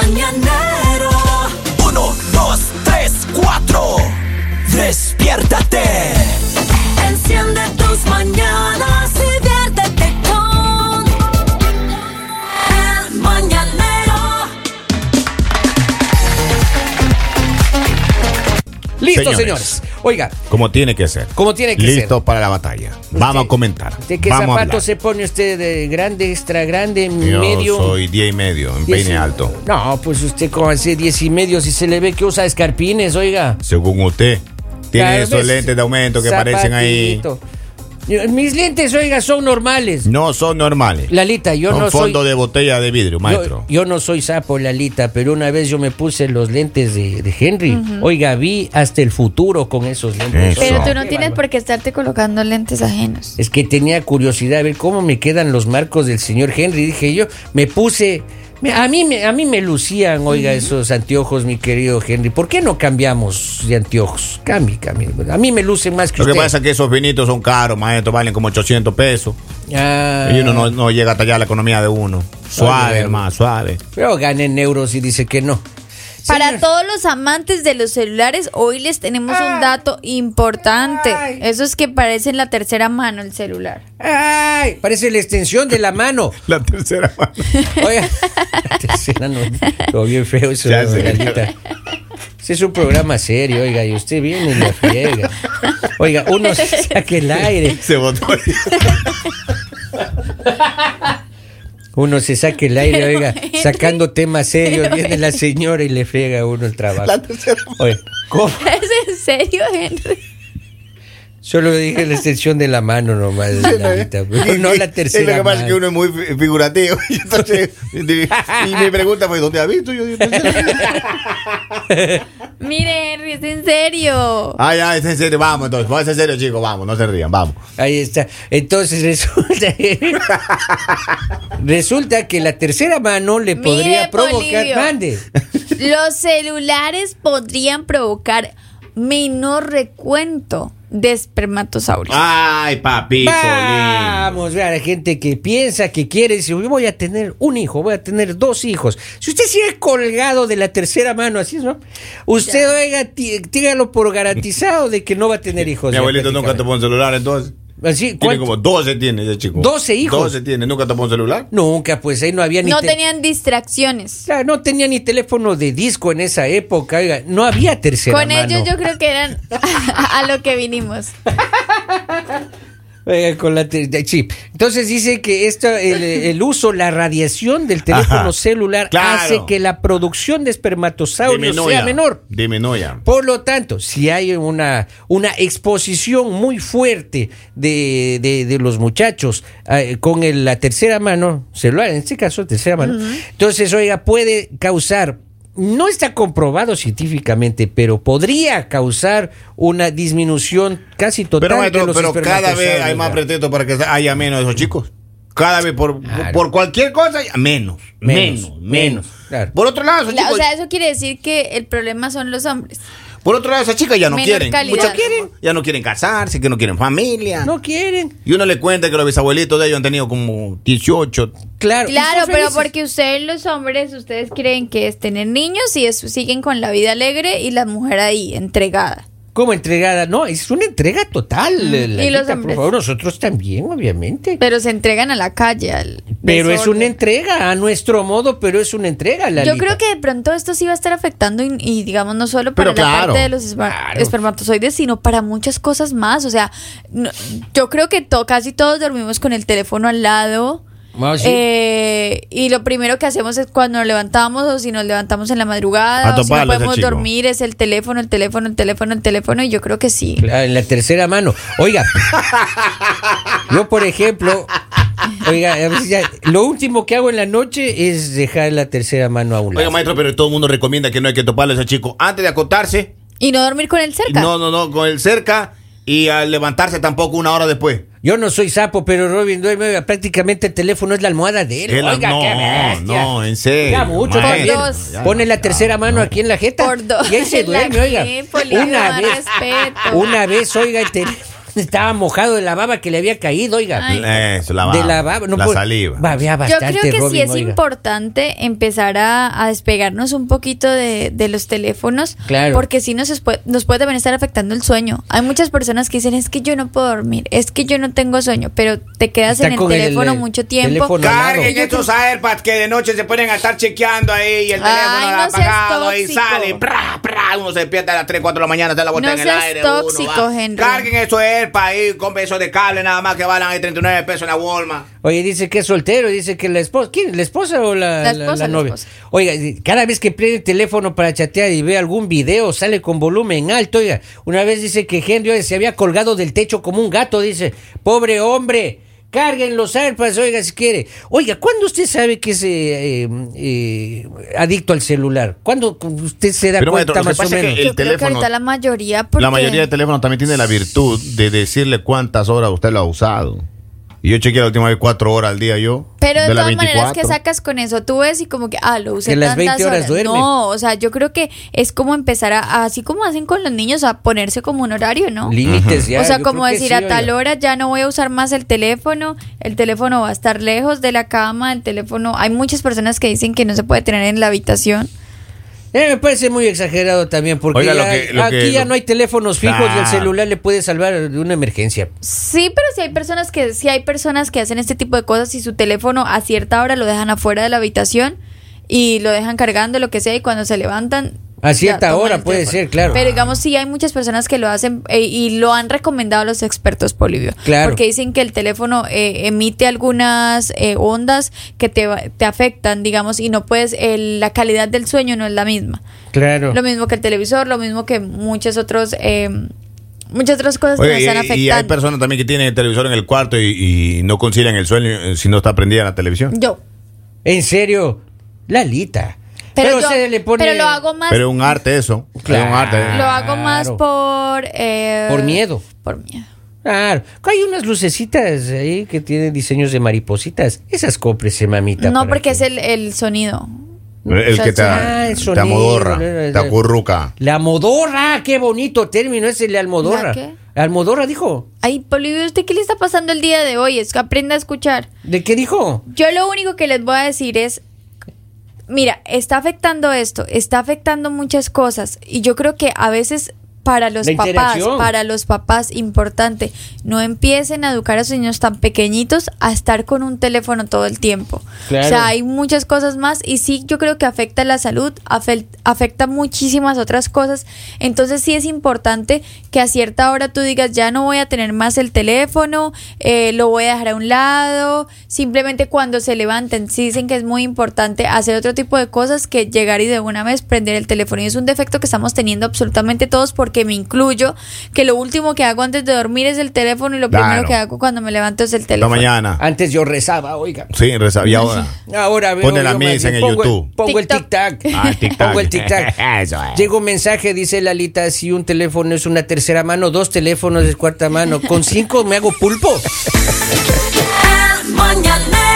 mañanero. Listo, Señores. Oiga, Como tiene que ser. Como tiene que Listo ser. para la batalla. Vamos a comentar. ¿de qué Vamos zapato se pone usted? ¿De grande, extra grande, Yo medio? soy 10 y medio, en Diez peine y- alto. No, pues usted como hace 10 y medio si se le ve que usa escarpines, oiga. Según usted. Tiene esos lentes de aumento que aparecen ahí. Mis lentes, oiga, son normales. No son normales. Lalita, yo son no soy... fondo de botella de vidrio, maestro. Yo, yo no soy sapo, Lalita, pero una vez yo me puse los lentes de, de Henry. Oiga, vi hasta el futuro con esos lentes. Eso. Pero tú no tienes por qué estarte colocando lentes ajenos. Es que tenía curiosidad a ver cómo me quedan los marcos del señor Henry. Dije yo, me puse. A mí, me, a mí me lucían, oiga, esos anteojos, mi querido Henry. ¿Por qué no cambiamos de anteojos? Cambie, cambie. A mí me lucen más que Lo que pasa es que esos vinitos son caros, maestro, valen como 800 pesos. Ah, Y uno no, no llega a tallar la economía de uno. Suave, hermano, suave. Pero gane en euros y dice que no. Para Señor- todos los amantes de los celulares, hoy les tenemos un dato importante. Ay. Eso es que parece en la tercera mano el celular. ¡Ay! Parece la extensión de la mano. La tercera mano. Oiga, la tercera no, lo bien feo eso, Ya. Ese es un programa serio, oiga, y usted viene y la friega. Oiga, uno se saca el aire, Se botó. uno se saca el aire, oiga, sacando temas serios, viene la señora y le friega a uno el trabajo. La tercera mano. Oye, ¿cómo? ¿Es en serio, Henry? Solo dije la extensión de la mano nomás, pero no la Es tercera lo que pasa es que mano. uno es muy fi- figurativo. Y, entonces, y mi pregunta fue, ¿dónde ha visto? Yo digo, Mire, Henry, es en serio. Ah, ya, es en serio, vamos entonces. Vamos en serio, chicos, vamos, no se rían, vamos. Ahí está. Entonces resulta, resulta que la tercera mano le Mire, podría provocar. Mande. Los celulares podrían provocar menor recuento de espermatosaurios. Ay, papito. Vamos, vea, la gente que piensa, que quiere, dice, "Yo voy a tener un hijo, voy a tener dos hijos. Si usted sigue colgado de la tercera mano, así es, ¿no? Usted, oiga, tí- tígalo por garantizado de que no va a tener hijos. Mi abuelito nunca tomó un celular, entonces. Así, Tiene ¿cuánto? como 12 tiene ese chico. 12 hijos. 12 tiene, nunca tomó un celular. Nunca, pues ahí no había ni... no te- tenían distracciones. Claro, no tenía ni teléfono de disco en esa época, oiga, no había tercera Con mano. ellos yo creo que eran a lo que vinimos. Oiga, con la sí. Entonces dice que esto, el, el uso, la radiación del teléfono Ajá. celular Claro. hace que la producción de espermatosaurios sea menor. Disminuya. Por lo tanto, si hay una, una exposición muy fuerte de, de- de los muchachos eh, con el- la tercera mano celular, en este caso tercera mano, entonces, oiga, puede causar, no está comprobado científicamente, pero podría causar una disminución casi total Pero, de maestro, los pero cada vez hay más pretexto para que haya menos de esos chicos. Cada vez por, Claro. por cualquier cosa, menos. Menos, Menos, menos. menos, claro. Por otro lado, esos La- chicos, o sea, eso quiere decir que el problema son los hombres. por otro lado, esas chicas ya no menor quieren. calidad. Muchas quieren. Ya no quieren casarse, que no quieren familia. No quieren. Y uno le cuenta que los bisabuelitos de ellos han tenido como 18. Claro, Claro, pero porque ustedes los hombres, ustedes creen que es tener niños y eso siguen con la vida alegre y la mujer ahí, entregada. Como entregada, no, es una entrega total. Lalita, ¿Y los por hombres? favor, nosotros también, obviamente. Pero se entregan a la calle. al Pero es una entrega, a nuestro modo, pero es una entrega, Lalita. Yo creo que de pronto esto sí va a estar afectando y, y, digamos no solo para Pero la claro, parte de los esper- claro. espermatozoides, sino para muchas cosas más. O sea, no- yo creo que to- casi todos dormimos con el teléfono al lado. Ah, sí. Eh, y lo primero que hacemos es cuando nos levantamos o si nos levantamos en la madrugada A o si no podemos dormir es el teléfono, el teléfono, el teléfono, el teléfono y yo creo que sí. Claro, En la tercera mano. Oiga, yo por ejemplo, oiga, lo último que hago en la noche es dejar la tercera mano a un Oiga, lado. maestro, pero todo el mundo recomienda que no hay que toparle a ese chico antes de acotarse. Y no dormir con el cerca. No, no, no, con el cerca. Y al levantarse tampoco una hora después. Yo no soy sapo, pero Robin duerme, oiga, prácticamente el teléfono es la almohada de él. Oiga, no, qué no, en serio, Oiga, mucho ya, Pone la tercera mano aquí en la jeta Por dos. y ahí se duerme, oiga. Una vez, respeto. una vez, oiga, el teléfono Estaba mojado de la baba que le había caído, oiga. Ay. Eso, la de baba. la baba. no la saliva. Yo creo que sí es oiga. importante empezar a, a despegarnos un poquito de, de los teléfonos. Claro. Porque sí nos, nos puede también estar afectando el sueño. Hay muchas personas que dicen, es que yo no puedo dormir, es que yo no tengo sueño, pero te quedas Está en el teléfono eh, mucho tiempo. Carguen estos AirPads que de noche se ponen a estar chequeando ahí y el Ay, teléfono no apagado y sale, pra, pra, uno se despierta a las 3, 4 de la mañana, está la botella No en el aire. tóxico, uno. Henry. Carguen esos AirPads ahí, compren esos de cable nada más que valen ahí 39 pesos en la Walmart. Oye, dice que es soltero, dice que la esposa. ¿Quién? ¿La esposa o la, La la- esposa, la la novia? esposa. Oiga, cada vez que prende el teléfono para chatear y ve algún video, sale con volumen alto. Oiga, una vez dice que Henry se había colgado del techo como un gato. Dice, pobre hombre. Carguen los AirPods, oiga, si quiere. Oiga, ¿cuándo usted sabe que es eh, eh, adicto al celular? ¿Cuándo usted se da Pero, cuenta maestro, más o pasa es que menos? el Yo creo que teléfono- ahorita la mayoría, porque... La mayoría de teléfonos también tiene la virtud de decirle cuántas horas usted lo ha usado. Y yo chequeé la última vez cuatro horas al día yo. Pero de, todas maneras, 24. ¿qué sacas con eso? Tú ves y como que, ah, lo usé Que las tantas 20 horas duerme. No, o sea, yo creo que es como empezar a, así como hacen con los niños, a ponerse como un horario, ¿no? Límites ya. o sea, como decir sí, a tal hora ya no voy a usar más el teléfono, el teléfono va a estar lejos de la cama, el teléfono... Hay muchas personas que dicen que no se puede tener en la habitación. Eh, me parece muy exagerado también, porque Oiga, lo ya- que- lo aquí que- ya lo- no hay teléfonos fijos y el Claro. celular le puede salvar de una emergencia. Sí, pero sí hay personas que sí hay personas que hacen este tipo de cosas y su teléfono a cierta hora lo dejan afuera de la habitación y lo dejan cargando lo que sea y cuando se levantan A cierta hora puede ser, claro. Pero digamos sí hay muchas personas que lo hacen eh, y lo han recomendado los expertos Polivio, Claro. porque dicen que el teléfono eh, emite algunas eh, ondas que te te afectan, digamos, y no puedes el- la calidad del sueño no es la misma. Claro. Lo mismo que el televisor, lo mismo que muchos otros eh, muchas otras cosas que Oye, nos están y- afectando. y, hay personas también que tienen el televisor en el cuarto y, y no concilian el sueño eh, si no está prendida la televisión. Yo En serio, Lalita. Pero, yo- se le pone pero lo hago más Pero es un arte eso. Claro. Es un arte. lo hago más por eh, Por miedo. por miedo Claro, hay unas lucecitas ahí que tienen diseños de maripositas. Esas cómprese, mamita. no porque que- es el, el sonido El que te, Ah, el te sonido, amodorra, el- te acurruca. La almodorra, qué bonito término es el de almodorra. ¿La qué? Almodorra dijo. ay Polivio usted qué le está pasando el día de hoy es que aprenda a escuchar ¿De qué dijo? yo lo único que les voy a decir es mira está afectando esto está afectando muchas cosas y yo creo que a veces para los papás, para los papás, importante, no empiecen a educar a sus niños tan pequeñitos a estar con un teléfono todo el tiempo. Claro. O sea, hay muchas cosas más y sí, yo creo que afecta la salud, afecta muchísimas otras cosas. Entonces sí es importante que a cierta hora tú digas, ya no voy a tener más el teléfono, eh, lo voy a dejar a un lado. Simplemente cuando se levanten, sí dicen que es muy importante hacer otro tipo de cosas que llegar y de una vez prender el teléfono. Y es un defecto que estamos teniendo absolutamente todos porque me incluyo, que lo último que hago antes de dormir es el teléfono y lo Claro. primero que hago cuando me levanto es el La teléfono. mañana. Antes yo rezaba, oiga. Sí, reza- y ahora. Ahora veo Ponte la misa en el pongo YouTube. pongo el TikTok. tic-tac. Ah, el tic-tac. Pongo el tic-tac. Eso es. Llega un mensaje, dice Lalita, si un teléfono es una tercera mano, dos teléfonos es cuarta mano. Con cinco me hago pulpo. El mañanero